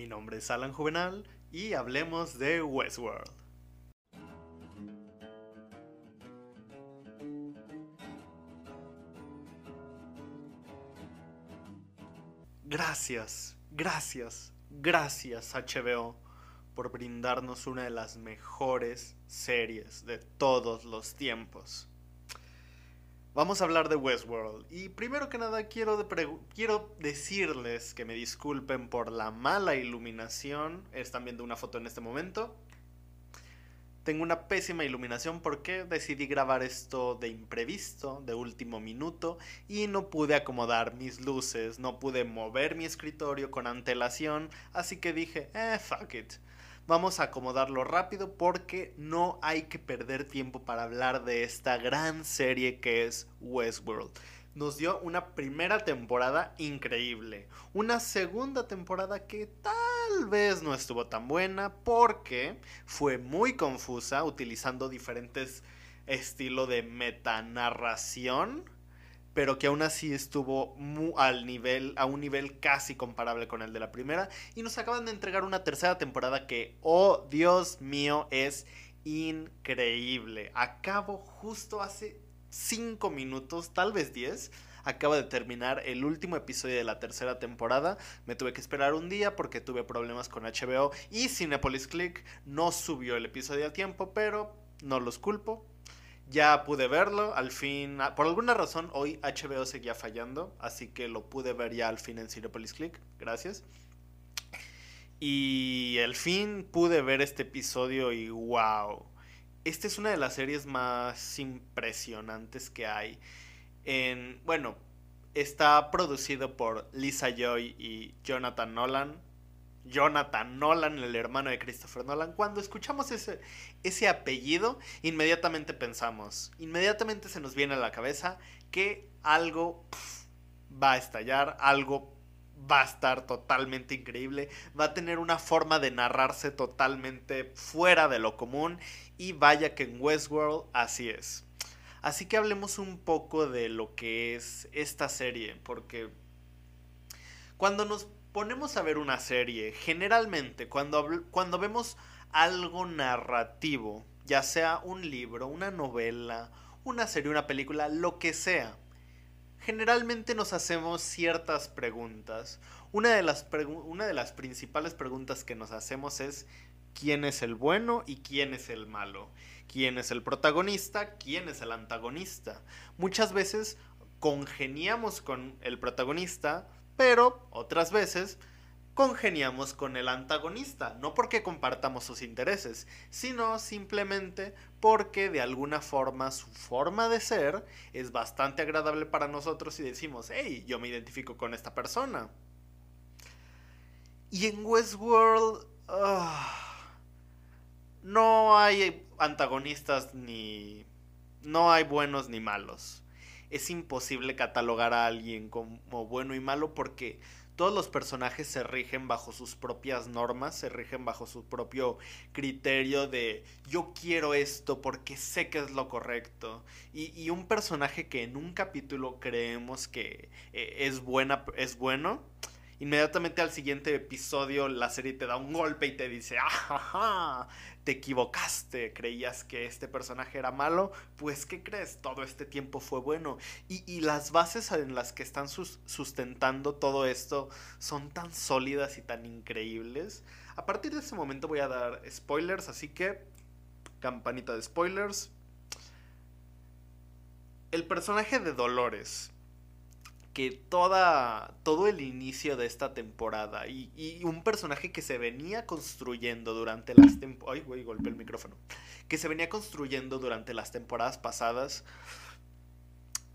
Mi nombre es Alan Juvenal y hablemos de Westworld. Gracias, gracias, gracias HBO por brindarnos una de las mejores series de todos los tiempos. Vamos a hablar de Westworld. Y primero que nada quiero, quiero decirles que me disculpen por la mala iluminación. Están viendo una foto en este momento. Tengo una pésima iluminación porque decidí grabar esto de imprevisto, de último minuto, y no pude acomodar mis luces, no pude mover mi escritorio con antelación, así que dije, eh, fuck it. Vamos a acomodarlo rápido porque no hay que perder tiempo para hablar de esta gran serie que es Westworld. Nos dio una primera temporada increíble, una segunda temporada que tal vez no estuvo tan buena porque fue muy confusa utilizando diferentes estilos de metanarración pero que aún así estuvo al nivel, a un nivel casi comparable con el de la primera. Y nos acaban de entregar una tercera temporada que, oh Dios mío, es increíble. Acabo justo hace 5 minutos, tal vez 10. Acaba de terminar el último episodio de la tercera temporada. Me tuve que esperar un día porque tuve problemas con HBO y Cinepolis Click no subió el episodio a tiempo, pero no los culpo ya pude verlo, al fin, ah, por alguna razón hoy HBO seguía fallando, así que lo pude ver ya al fin en Cinepolis Click, gracias. Y al fin pude ver este episodio y wow, esta es una de las series más impresionantes que hay. En, bueno, está producido por Lisa Joy y Jonathan Nolan, Jonathan Nolan, el hermano de Christopher Nolan, cuando escuchamos ese, ese apellido, inmediatamente pensamos, inmediatamente se nos viene a la cabeza que algo va a estallar, algo va a estar totalmente increíble, va a tener una forma de narrarse totalmente fuera de lo común y vaya que en Westworld así es. Así que hablemos un poco de lo que es esta serie, porque cuando nos ponemos a ver una serie, generalmente cuando, cuando vemos algo narrativo, ya sea un libro, una novela, una serie, una película, lo que sea, generalmente nos hacemos ciertas preguntas. Una de las, una de las principales preguntas que nos hacemos es quién es el bueno y quién es el malo. ¿Quién es el protagonista? ¿Quién es el antagonista? Muchas veces congeniamos con el protagonista, pero otras veces congeniamos con el antagonista, no porque compartamos sus intereses, sino simplemente porque de alguna forma su forma de ser es bastante agradable para nosotros y decimos, hey, yo me identifico con esta persona. Y en Westworld ah, no hay antagonistas ni... no hay buenos ni malos es imposible catalogar a alguien como bueno y malo porque todos los personajes se rigen bajo sus propias normas, se rigen bajo su propio criterio de yo quiero esto porque sé que es lo correcto. Y, un personaje que en un capítulo creemos que eh, es, buena, es bueno, inmediatamente al siguiente episodio la serie te da un golpe y te dice, ¡ah, te equivocaste, creías que este personaje era malo, pues ¿qué crees? Todo este tiempo fue bueno. Y, las bases en las que están sustentando todo esto son tan sólidas y tan increíbles. A partir de ese momento voy a dar spoilers, así que campanita de spoilers. El personaje de Dolores que todo el inicio de esta temporada y, un personaje que se venía construyendo durante las temporadas... Ay, güey, golpeé el micrófono. Que se venía construyendo durante las temporadas pasadas.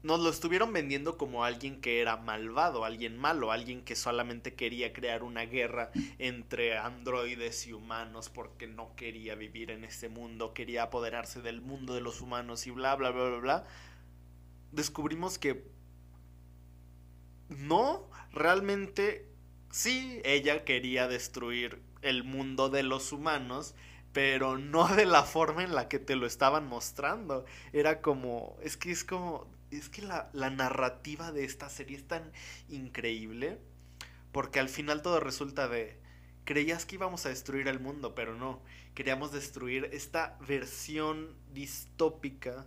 Nos lo estuvieron vendiendo como alguien que era malvado, alguien malo, alguien que solamente quería crear una guerra entre androides y humanos porque no quería vivir en este mundo, quería apoderarse del mundo de los humanos y bla, bla, bla, bla, bla. Descubrimos que no, realmente sí, ella quería destruir el mundo de los humanos, pero no de la forma en la que te lo estaban mostrando. Era como, es que es como, es que la, la narrativa de esta serie es tan increíble, porque al final todo resulta de creías que íbamos a destruir el mundo, pero no. Queríamos destruir esta versión distópica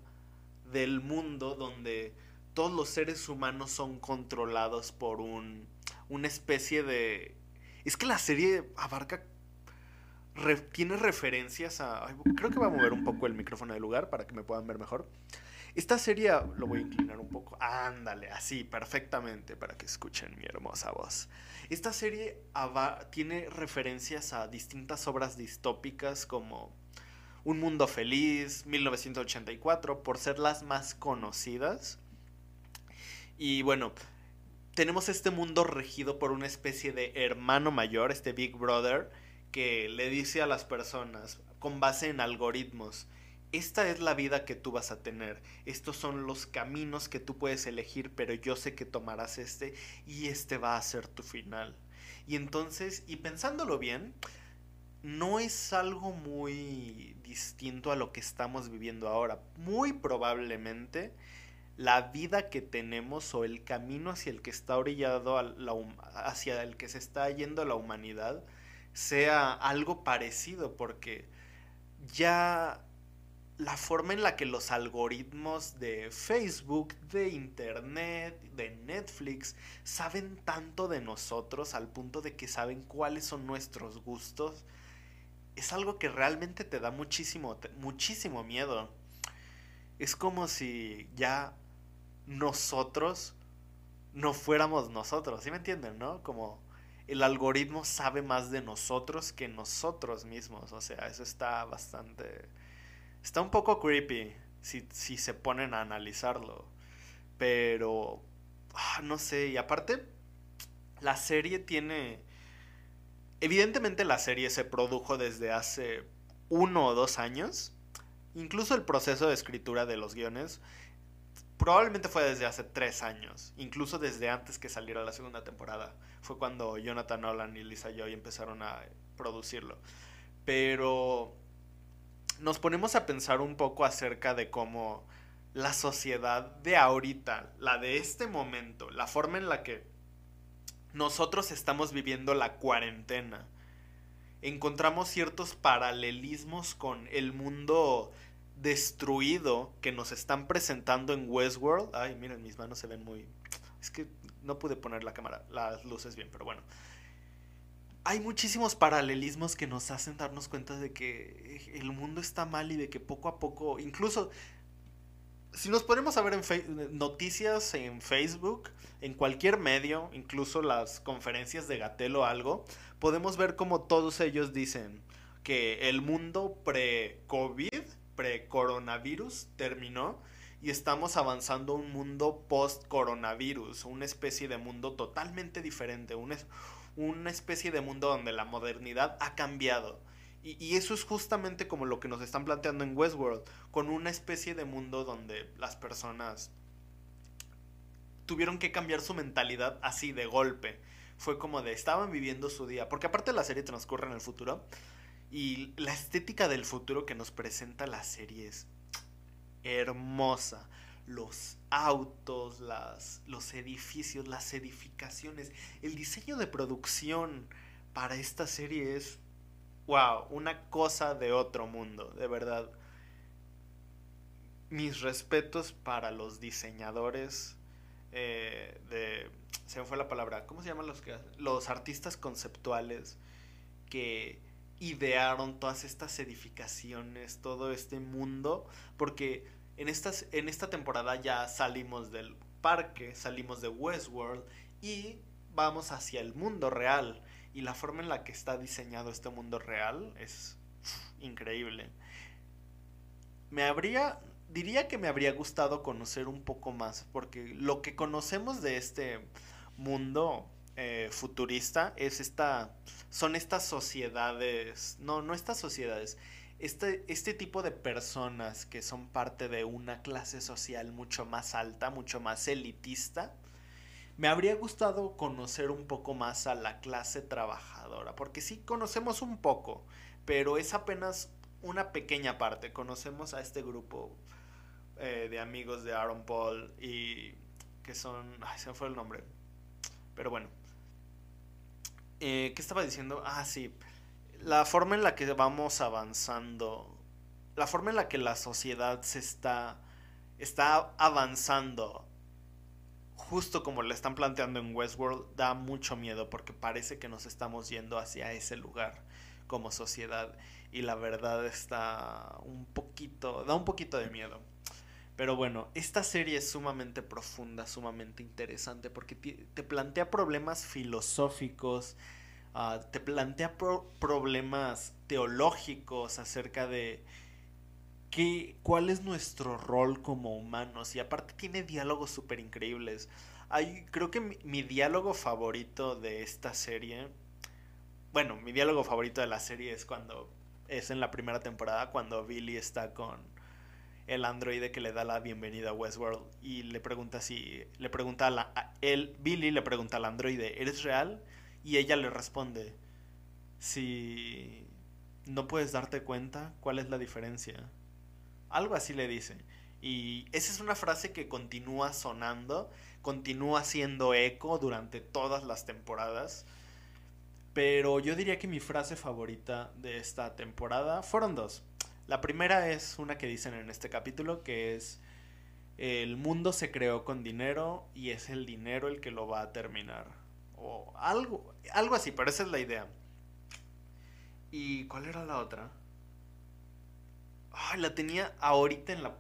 del mundo donde todos los seres humanos son controlados por un, una especie de... Es que la serie abarca... tiene referencias a... creo que voy a mover un poco el micrófono del lugar para que me puedan ver mejor. Esta serie lo voy a inclinar un poco. Ándale, así, perfectamente, para que escuchen mi hermosa voz. Esta serie tiene referencias a distintas obras distópicas como Un Mundo Feliz, 1984, por ser las más conocidas. Y bueno, tenemos este mundo regido por una especie de hermano mayor, este Big Brother, que le dice a las personas, con base en algoritmos, esta es la vida que tú vas a tener, estos son los caminos que tú puedes elegir, pero yo sé que tomarás este y este va a ser tu final. Y entonces, y pensándolo bien, no es algo muy distinto a lo que estamos viviendo ahora. Muy probablemente la vida que tenemos o el camino hacia el que está orillado hacia el que se está yendo la humanidad sea algo parecido porque ya la forma en la que los algoritmos de Facebook, de Internet, de Netflix, saben tanto de nosotros al punto de que saben cuáles son nuestros gustos, es algo que realmente te da muchísimo, muchísimo miedo. Es como si ya nosotros no fuéramos nosotros, ¿sí me entienden, no? Como el algoritmo sabe más de nosotros que nosotros mismos, o sea, eso está bastante Está un poco creepy si, se ponen a analizarlo. Pero, ah, no sé, y aparte, la serie tiene... Evidentemente la serie se produjo desde hace uno o dos años. Incluso el proceso de escritura de los guiones probablemente fue desde hace tres años. Incluso desde antes que saliera la segunda temporada. Fue cuando Jonathan Nolan y Lisa Joy empezaron a producirlo. Pero nos ponemos a pensar un poco acerca de cómo la sociedad de ahorita, la de este momento, la forma en la que nosotros estamos viviendo la cuarentena, encontramos ciertos paralelismos con el mundo destruido que nos están presentando en Westworld. Ay, miren, mis manos se ven muy... Es que no pude poner la cámara, las luces bien, pero bueno hay muchísimos paralelismos que nos hacen darnos cuenta de que el mundo está mal y de que poco a poco, incluso si nos ponemos a ver en noticias en Facebook, en cualquier medio, incluso las conferencias de Gatel o algo, podemos ver como todos ellos dicen que el mundo pre-COVID, pre-coronavirus terminó y estamos avanzando un mundo post-coronavirus, una especie de mundo totalmente diferente, un, una especie de mundo donde la modernidad ha cambiado. Y, eso es justamente como lo que nos están planteando en Westworld, con una especie de mundo donde las personas tuvieron que cambiar su mentalidad así de golpe. Fue como de estaban viviendo su día, porque aparte la serie transcurre en el futuro y la estética del futuro que nos presenta la serie es hermosa los autos, las, los edificios, las edificaciones, el diseño de producción para esta serie es, wow, una cosa de otro mundo, de verdad. Mis respetos para los diseñadores eh, de... Se me fue la palabra. ¿Cómo se llaman los que Los artistas conceptuales que idearon todas estas edificaciones, todo este mundo, porque en, estas, en esta temporada ya salimos del parque, salimos de Westworld y vamos hacia el mundo real. Y la forma en la que está diseñado este mundo real es increíble. Me habría, diría que me habría gustado conocer un poco más, porque lo que conocemos de este mundo eh, futurista es esta, son estas sociedades, no, no estas sociedades, este, este tipo de personas que son parte de una clase social mucho más alta, mucho más elitista, me habría gustado conocer un poco más a la clase trabajadora, porque sí conocemos un poco, pero es apenas una pequeña parte. Conocemos a este grupo eh, de amigos de Aaron Paul y que son... Ay, se me fue el nombre. Pero bueno. Eh, ¿Qué estaba diciendo? Ah, sí. La forma en la que vamos avanzando. La forma en la que la sociedad se está. está avanzando. Justo como le están planteando en Westworld, da mucho miedo porque parece que nos estamos yendo hacia ese lugar como sociedad. Y la verdad está un poquito. da un poquito de miedo. Pero bueno, esta serie es sumamente profunda, sumamente interesante, porque te plantea problemas filosóficos, ah, te plantea problemas teológicos acerca de qué, cuál es nuestro rol como humanos. Y aparte tiene diálogos súper increíbles. Creo que mi, mi diálogo favorito de esta serie, bueno, mi diálogo favorito de la serie es cuando es en la primera temporada, cuando Billy está con el androide que le da la bienvenida a Westworld y le pregunta si le pregunta a, la, él Billy le pregunta al androide ¿eres real? y ella le responde si no puedes darte cuenta cuál es la diferencia algo así le dice. Y esa es una frase que continúa sonando continúa haciendo eco durante todas las temporadas pero yo diría que mi frase favorita de esta temporada fueron dos la primera es una que dicen en este capítulo que es el mundo se creó con dinero y es el dinero el que lo va a terminar. O algo, algo así, pero esa es la idea. ¿Y cuál era la otra? Ay, la tenía ahorita en la...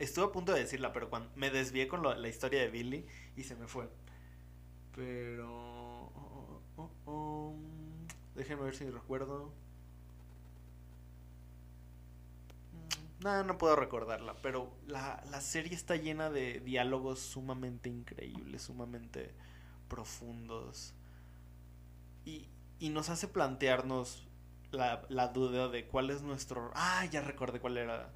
Estuve a punto de decirla, pero cuando me desvié con la historia de Billy y se me fue. Pero... Oh, oh, oh, Déjenme ver si recuerdo. No, no puedo recordarla, pero la, serie está llena de diálogos sumamente increíbles, sumamente profundos. Y, y nos hace plantearnos la, la, duda de cuál es nuestro... Ah, ya recordé cuál era...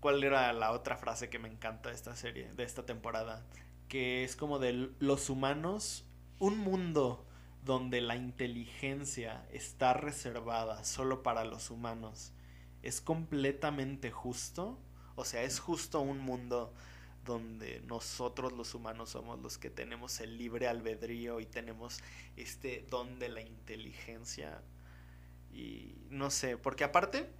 ¿Cuál era la otra frase que me encanta de esta serie, de esta temporada? Que es como de los humanos, un mundo donde la inteligencia está reservada solo para los humanos es completamente justo. O sea, es justo un mundo donde nosotros los humanos somos los que tenemos el libre albedrío y tenemos este don de la inteligencia. Y no sé, porque aparte,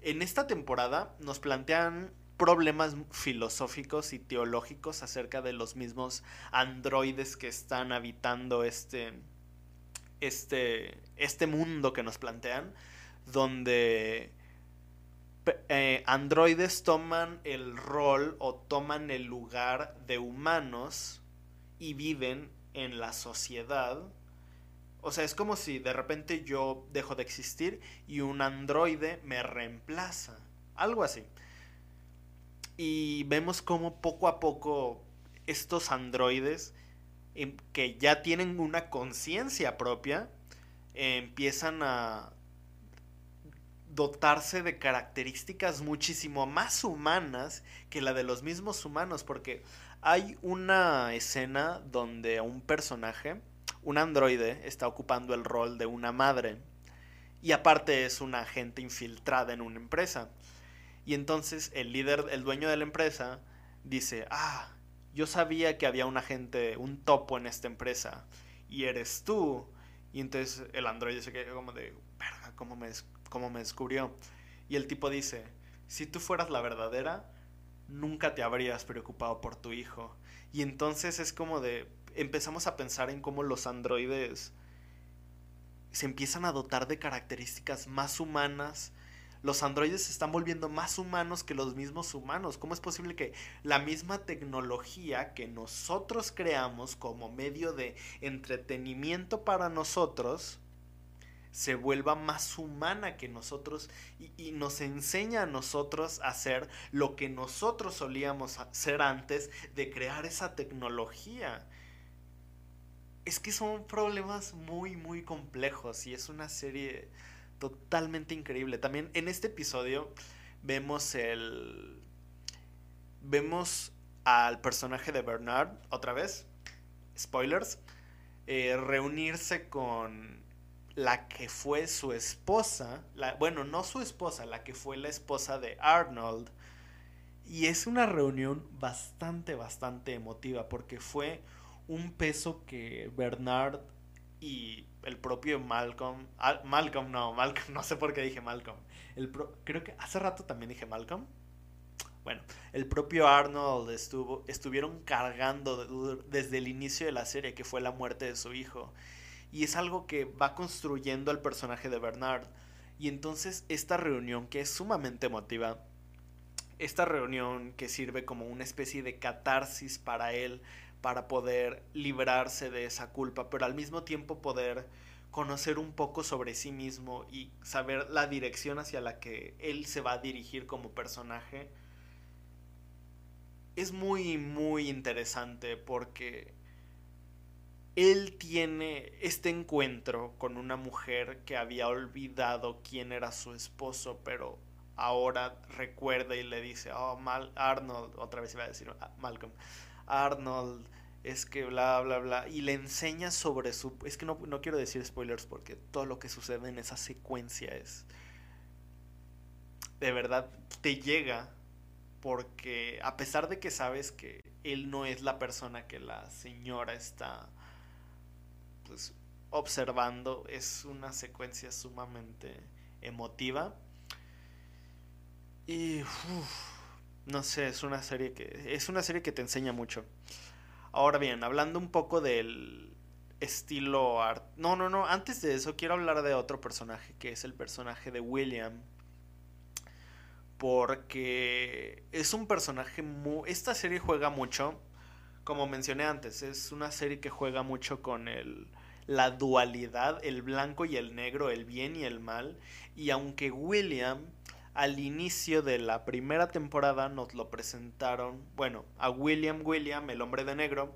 en esta temporada nos plantean problemas filosóficos y teológicos acerca de los mismos androides que están habitando este este este mundo que nos plantean donde eh, androides toman el rol o toman el lugar de humanos y viven en la sociedad. O sea, es como si de repente yo dejo de existir y un androide me reemplaza. Algo así. Y vemos como poco a poco estos androides em, que ya tienen una conciencia propia empiezan a dotarse de características muchísimo más humanas que la de los mismos humanos, porque hay una escena donde un personaje, un androide, está ocupando el rol de una madre y aparte es una agente infiltrada en una empresa. Y entonces el líder, el dueño de la empresa, dice, ah, yo sabía que había un agente, un topo en esta empresa, y eres tú. Y entonces el androide se queda como de, verga, ¿cómo me, como me descubrió. Y el tipo dice, si tú fueras la verdadera, nunca te habrías preocupado por tu hijo. Y entonces es como de, empezamos a pensar en cómo los androides se empiezan a dotar de características más humanas. Los androides se están volviendo más humanos que los mismos humanos. ¿Cómo es posible que la misma tecnología que nosotros creamos como medio de entretenimiento para nosotros, se vuelva más humana que nosotros y, nos enseña a nosotros a hacer lo que nosotros solíamos hacer antes de crear esa tecnología. Es que son problemas muy, muy complejos y es una serie totalmente increíble. También en este episodio vemos el... Vemos al personaje de Bernard, otra vez, spoilers, eh, reunirse con la que fue su esposa, la, bueno, no su esposa, la que fue la esposa de Arnold. Y es una reunión bastante, bastante emotiva porque fue un peso que Bernard y el propio Malcolm, Malcolm no, Malcolm, no sé por qué dije Malcolm. El creo que hace rato también dije Malcolm. Bueno, el propio Arnold estuvo, estuvieron cargando desde el inicio de la serie, que fue la muerte de su hijo. Y es algo que va construyendo el personaje de Bernard. Y entonces esta reunión, que es sumamente emotiva, esta reunión que sirve como una especie de catarsis para él, para poder librarse de esa culpa, pero al mismo tiempo poder conocer un poco sobre sí mismo y saber la dirección hacia la que él se va a dirigir como personaje, es muy, muy interesante porque él tiene este encuentro con una mujer que había olvidado quién era su esposo, pero ahora recuerda y le dice, oh, Mal Arnold, otra vez iba a decir ah, Malcolm, Arnold, es que bla, bla, bla, y le enseña sobre su... Es que no, no quiero decir spoilers porque todo lo que sucede en esa secuencia es... De verdad, te llega porque a pesar de que sabes que él no es la persona que la señora está pues observando, es una secuencia sumamente emotiva y no sé, es una serie que es una serie que te enseña mucho. Ahora bien, hablando un poco del estilo art. No, no, no, antes de eso quiero hablar de otro personaje que es el personaje de William. Porque es un personaje muy... Esta serie juega mucho, como mencioné antes, es una serie que juega mucho con el, la dualidad, el blanco y el negro, el bien y el mal. Y aunque William al inicio de la primera temporada nos lo presentaron, bueno, a William William, el hombre de negro,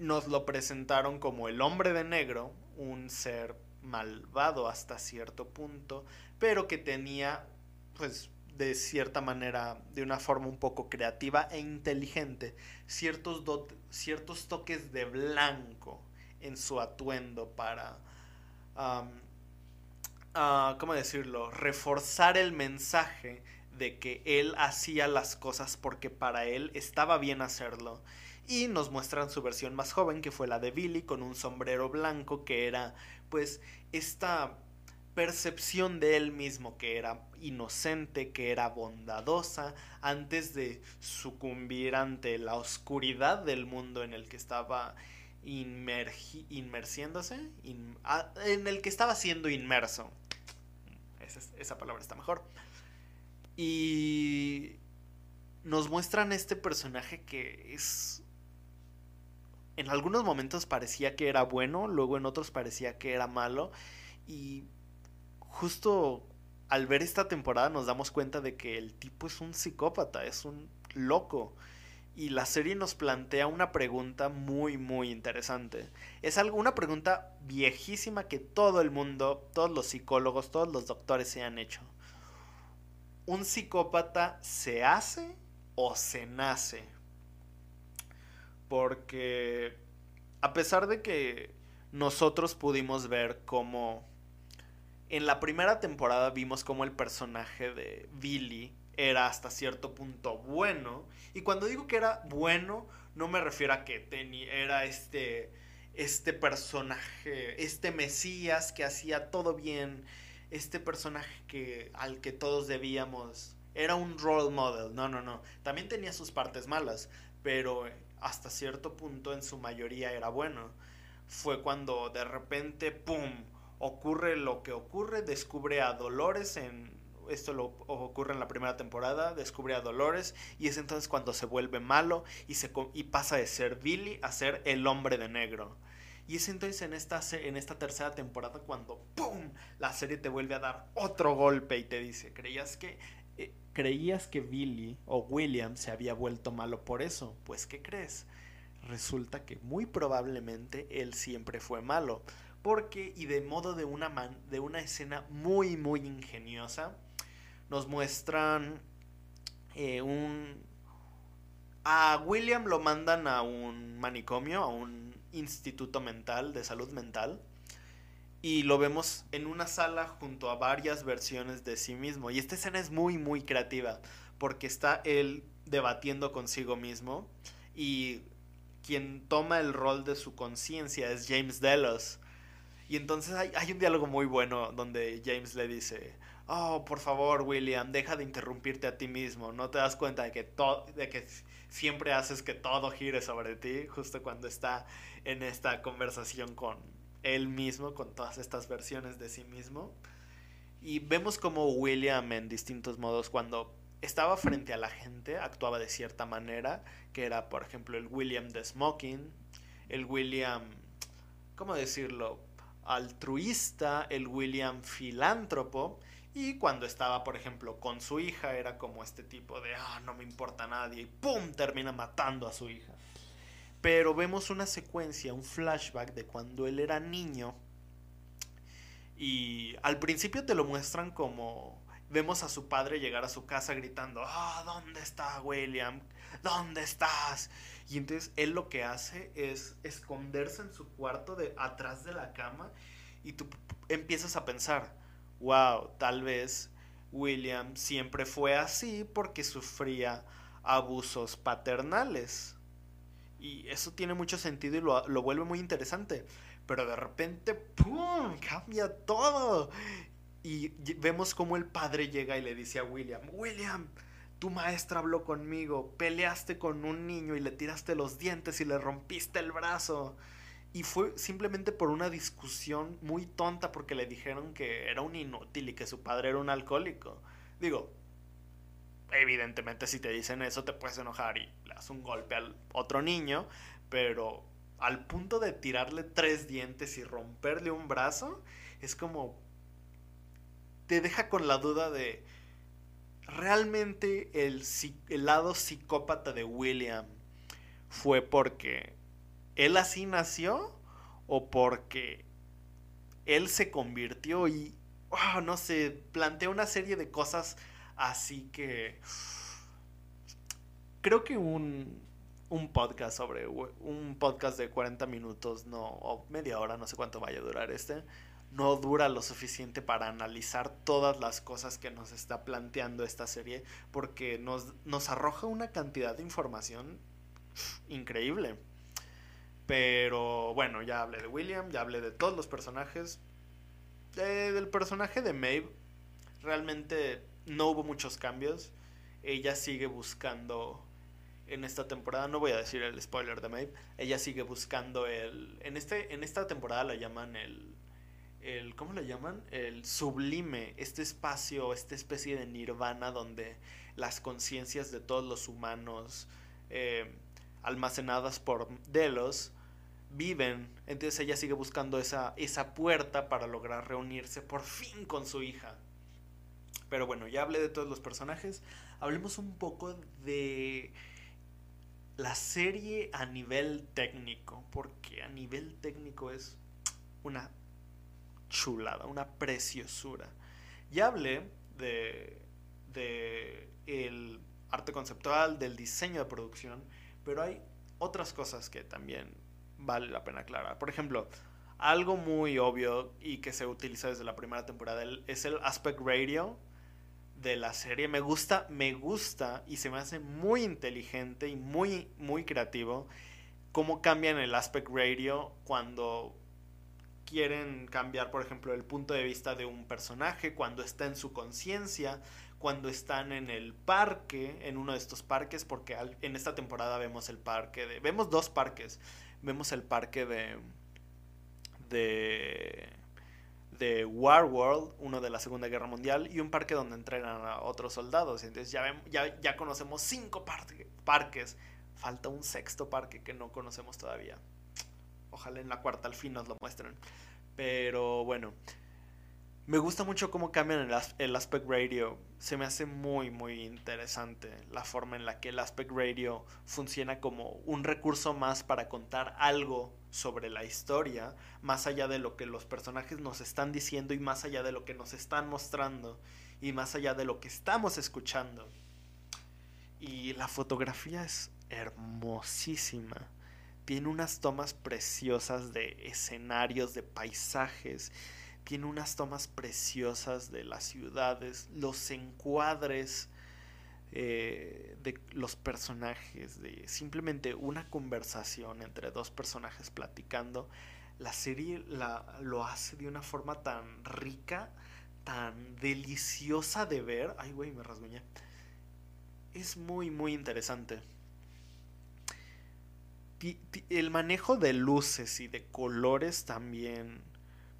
nos lo presentaron como el hombre de negro, un ser malvado hasta cierto punto, pero que tenía, pues, de cierta manera, de una forma un poco creativa e inteligente, ciertos, ciertos toques de blanco en su atuendo para Ah, ¿cómo decirlo? Reforzar el mensaje de que él hacía las cosas porque para él estaba bien hacerlo. Y nos muestran su versión más joven, que fue la de Billy, con un sombrero blanco, que era pues esta percepción de él mismo, que era inocente, que era bondadosa, antes de sucumbir ante la oscuridad del mundo en el que estaba inmersiéndose, ah, en el que estaba siendo inmerso esa, palabra está mejor. Y nos muestran este personaje que es... En algunos momentos parecía que era bueno, luego en otros parecía que era malo. Y justo al ver esta temporada nos damos cuenta de que el tipo es un psicópata, es un loco y la serie nos plantea una pregunta muy muy interesante. Es algo, una pregunta viejísima que todo el mundo, todos los psicólogos, todos los doctores se han hecho. ¿Un psicópata se hace o se nace? Porque a pesar de que nosotros pudimos ver cómo en la primera temporada vimos cómo el personaje de Billy era hasta cierto punto bueno. Y cuando digo que era bueno, no me refiero a que tenía, era este, este personaje, este Mesías que hacía todo bien, este personaje que, al que todos debíamos. Era un role model, no, no, no. También tenía sus partes malas, pero hasta cierto punto en su mayoría era bueno. Fue cuando de repente, ¡pum!, ocurre lo que ocurre, descubre a Dolores en esto lo ocurre en la primera temporada, descubre a Dolores y es entonces cuando se vuelve malo y, se, y pasa de ser Billy a ser el hombre de negro. Y es entonces en esta, en esta tercera temporada cuando ¡pum! la serie te vuelve a dar otro golpe y te dice, ¿creías que, eh, ¿creías que Billy o William se había vuelto malo por eso? Pues ¿qué crees? Resulta que muy probablemente él siempre fue malo. Porque, y de modo de una, man, de una escena muy, muy ingeniosa, nos muestran eh, un... A William lo mandan a un manicomio, a un instituto mental, de salud mental, y lo vemos en una sala junto a varias versiones de sí mismo. Y esta escena es muy, muy creativa, porque está él debatiendo consigo mismo, y quien toma el rol de su conciencia es James Delos, Y entonces hay, hay un diálogo muy bueno donde James le dice, oh, por favor, William, deja de interrumpirte a ti mismo. No te das cuenta de que, de que siempre haces que todo gire sobre ti, justo cuando está en esta conversación con él mismo, con todas estas versiones de sí mismo. Y vemos como William en distintos modos, cuando estaba frente a la gente, actuaba de cierta manera, que era, por ejemplo, el William de Smoking, el William, ¿cómo decirlo? Altruista, el William filántropo, y cuando estaba, por ejemplo, con su hija, era como este tipo de, ah, no me importa nadie, y ¡pum! termina matando a su hija. Pero vemos una secuencia, un flashback de cuando él era niño. Y al principio te lo muestran como vemos a su padre llegar a su casa gritando, ah, ¿dónde está William? ¿Dónde estás? Y entonces él lo que hace es esconderse en su cuarto de atrás de la cama y tú empiezas a pensar, wow, tal vez William siempre fue así porque sufría abusos paternales. Y eso tiene mucho sentido y lo, lo vuelve muy interesante. Pero de repente, ¡pum! Cambia todo. Y vemos como el padre llega y le dice a William, William, tu maestra habló conmigo, peleaste con un niño y le tiraste los dientes y le rompiste el brazo. Y fue simplemente por una discusión muy tonta porque le dijeron que era un inútil y que su padre era un alcohólico. Digo, evidentemente si te dicen eso te puedes enojar y le das un golpe al otro niño, pero al punto de tirarle tres dientes y romperle un brazo, es como... te deja con la duda de... ¿Realmente el, el lado psicópata de William fue porque él así nació o porque él se convirtió y, ah, no sé, plantea una serie de cosas así que creo que un, un podcast sobre un podcast de 40 minutos, no, o media hora, no sé cuánto vaya a durar este, no dura lo suficiente para analizar todas las cosas que nos está planteando esta serie, porque nos, nos arroja una cantidad de información increíble. Pero bueno, ya hablé de William, ya hablé de todos los personajes. del personaje de Maeve, realmente no hubo muchos cambios. Ella sigue buscando en esta temporada, no voy a decir el spoiler de Maeve, ella sigue buscando el... En, este, en esta temporada la llaman el, el... ¿Cómo le llaman? El sublime, este espacio, esta especie de nirvana donde las conciencias de todos los humanos... Eh, almacenadas por Delos viven. Entonces ella sigue buscando esa, esa puerta para lograr reunirse por fin con su hija. Pero bueno, ya hablé de todos los personajes. Hablemos un poco de la serie a nivel técnico. Porque a nivel técnico es una chulada, una preciosura. Ya hablé de, arte conceptual, del diseño de producción pero hay otras cosas que también vale la pena aclarar. Por ejemplo, algo muy obvio y que se utiliza desde la primera temporada es el aspect radio de la serie. Me gusta, me gusta y se me hace muy inteligente y muy, muy creativo cómo cambian el aspect radio cuando quieren cambiar, por ejemplo, el punto de vista de un personaje, cuando está en su conciencia, cuando están en el parque, en uno de estos parques, porque en esta temporada vemos el parque de... Vemos dos parques. Vemos el parque de... de de War World, uno de la Segunda Guerra Mundial, y un parque donde entrenan a otros soldados. Entonces ya, ya, ya conocemos cinco parques. Falta un sexto parque que no conocemos todavía. Ojalá en la cuarta al fin nos lo muestren. Pero bueno, me gusta mucho cómo cambian el, el, aspect radio. Se me hace muy, muy interesante la forma en la que el aspect radio funciona como un recurso más para contar algo sobre la historia, más allá de lo que los personajes nos están diciendo y más allá de lo que nos están mostrando y más allá de lo que estamos escuchando. Y la fotografía es hermosísima. Tiene unas tomas preciosas de escenarios, de paisajes tiene unas tomas preciosas de las ciudades, los encuadres eh, de los personajes, de simplemente una conversación entre dos personajes platicando. la serie la, lo hace de una forma tan rica, tan deliciosa de ver. Ay, güey, me rasguñé. Es muy, muy interesante. El manejo de luces y de colores también.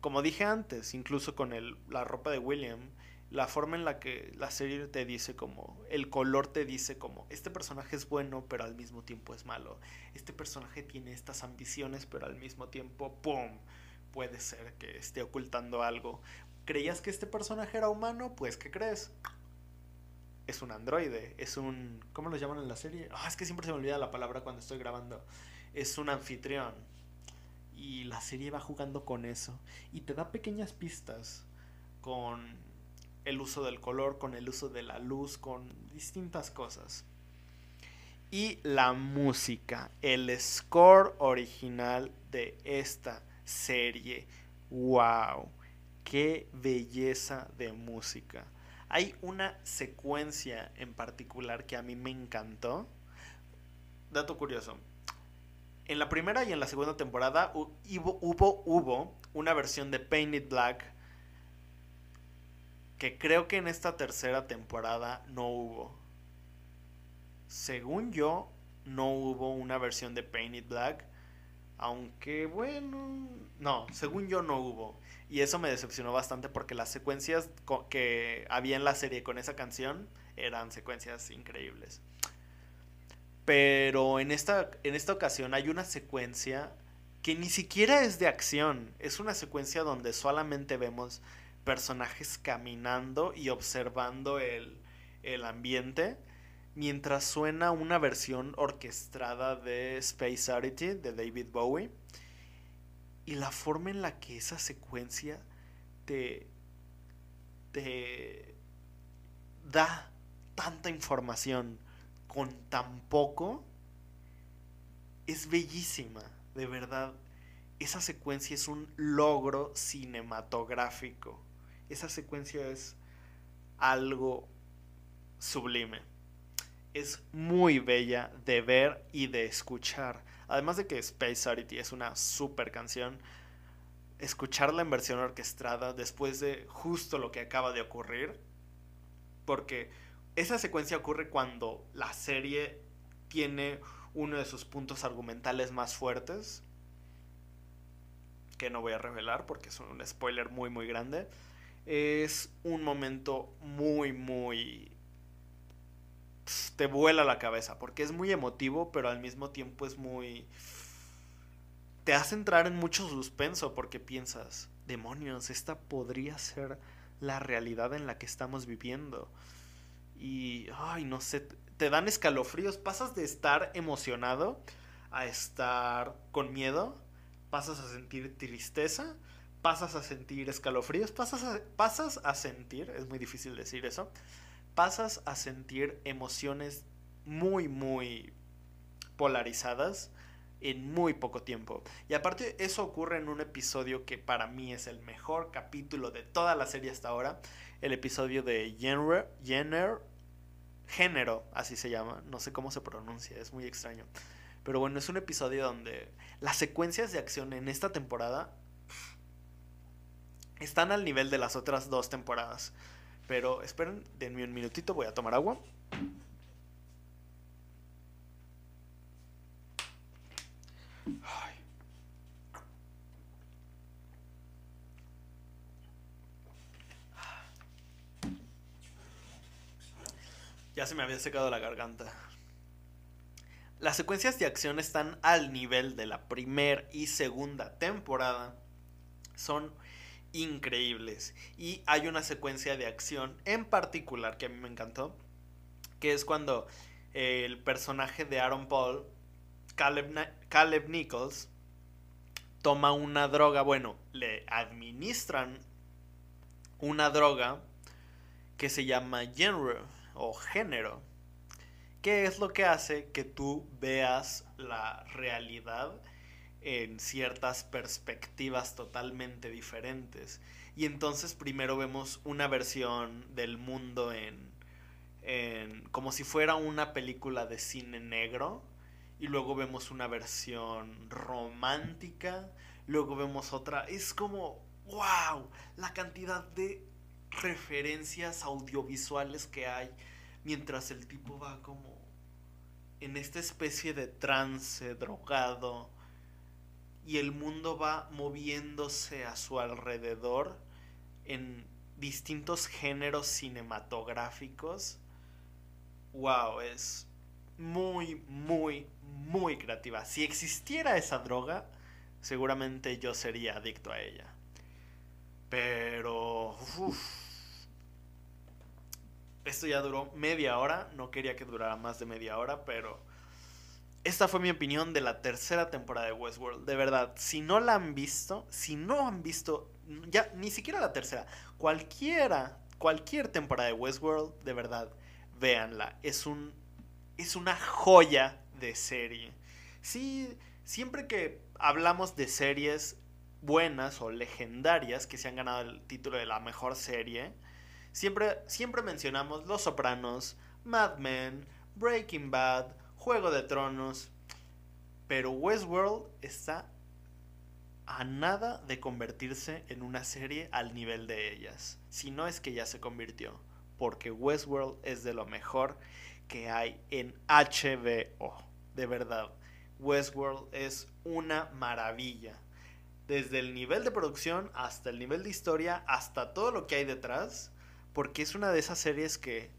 Como dije antes, incluso con el, la ropa de William, la forma en la que la serie te dice como, el color te dice como, este personaje es bueno, pero al mismo tiempo es malo. Este personaje tiene estas ambiciones, pero al mismo tiempo, ¡pum! Puede ser que esté ocultando algo. ¿Creías que este personaje era humano? Pues, ¿qué crees? Es un androide, es un... ¿Cómo lo llaman en la serie? Ah, es que siempre se me olvida la palabra cuando estoy grabando. Es un anfitrión. Y la serie va jugando con eso. Y te da pequeñas pistas con el uso del color, con el uso de la luz, con distintas cosas. Y la música, el score original de esta serie. ¡Wow! ¡Qué belleza de música! Hay una secuencia en particular que a mí me encantó. Dato curioso. En la primera y en la segunda temporada hubo, una versión de Painted Black que creo que en esta tercera temporada no hubo. Según yo, no hubo una versión de Painted Black. Aunque bueno, no, según yo no hubo. Y eso me decepcionó bastante porque las secuencias que había en la serie con esa canción eran secuencias increíbles. Pero en esta, en esta ocasión hay una secuencia que ni siquiera es de acción. Es una secuencia donde solamente vemos personajes caminando y observando el, ambiente mientras suena una versión orquestada de Space Oddity de David Bowie y la forma en la que esa secuencia te, te da tanta información con tan poco es bellísima, de verdad. Esa secuencia es un logro cinematográfico esa secuencia es algo sublime. Es muy bella de ver y de escuchar. Además de que Space Oddity es una super canción, escucharla en versión orquestada después de justo lo que acaba de ocurrir, porque esa secuencia ocurre cuando la serie tiene uno de sus puntos argumentales más fuertes, que no voy a revelar porque es un spoiler muy muy grande es un momento muy, muy... te vuela la cabeza, porque es muy emotivo, pero al mismo tiempo es muy... te hace entrar en mucho suspenso, porque piensas, demonios, esta podría ser la realidad en la que estamos viviendo. Y, ay, no sé, te dan escalofríos, pasas de estar emocionado a estar con miedo, pasas a sentir tristeza pasas a sentir escalofríos, pasas a, pasas a sentir, es muy difícil decir eso, pasas a sentir emociones muy, muy polarizadas en muy poco tiempo. Y aparte eso ocurre en un episodio que para mí es el mejor capítulo de toda la serie hasta ahora, el episodio de Genre, género, así se llama, no sé cómo se pronuncia, es muy extraño. Pero bueno, es un episodio donde las secuencias de acción en esta temporada están al nivel de las otras dos temporadas. Pero esperen, denme un minutito, voy a tomar agua. Ya se me había secado la garganta. Las secuencias de acción están al nivel de la primera y segunda temporada. Son increíbles. Y hay una secuencia de acción en particular que a mí me encantó, que es cuando el personaje de Aaron Paul, Caleb, Nichols, toma una droga, bueno, le administran una droga que se llama genre o género, que es lo que hace que tú veas la realidad en ciertas perspectivas totalmente diferentes. Y entonces primero vemos una versión del mundo en, en como si fuera una película de cine negro y luego vemos una versión romántica, luego vemos otra. Es como, wow, la cantidad de referencias audiovisuales que hay mientras el tipo va como en esta especie de trance drogado y el mundo va moviéndose a su alrededor en distintos géneros cinematográficos. Wow, es muy, muy, muy creativa. Si existiera esa droga, seguramente yo sería adicto a ella. Pero... esto ya duró media hora. No quería que durara más de media hora, pero... Esta fue mi opinión de la tercera temporada de Westworld. De verdad, si no la han visto, si no han visto, ya ni siquiera la tercera, cualquiera, cualquier temporada de Westworld, de verdad, véanla. Es un, es una joya de serie. Sí, siempre que hablamos de series buenas o legendarias que se han ganado el título de la mejor serie, siempre, siempre mencionamos Los Sopranos, Mad Men, Breaking Bad, Juego de Tronos, pero Westworld está a nada de convertirse en una serie al nivel de ellas, si no es que ya se convirtió, porque Westworld es de lo mejor que hay en HBO, de verdad. Westworld es una maravilla desde el nivel de producción hasta el nivel de historia, hasta todo lo que hay detrás, porque es una de esas series que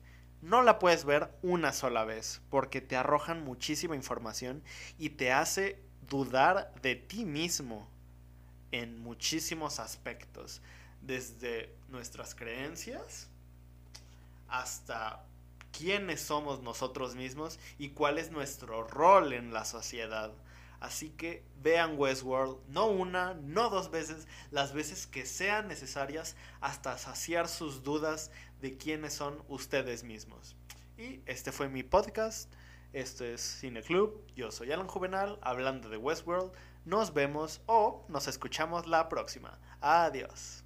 no la puedes ver una sola vez, porque te arrojan muchísima información y te hace dudar de ti mismo en muchísimos aspectos, desde nuestras creencias hasta quiénes somos nosotros mismos y cuál es nuestro rol en la sociedad. Así que vean Westworld, no una, no dos veces, las veces que sean necesarias hasta saciar sus dudas de quiénes son ustedes mismos. Y este fue mi podcast. Esto es Cine Club. Yo soy Alan Juvenal hablando de Westworld. Nos vemos o nos escuchamos la próxima. Adiós.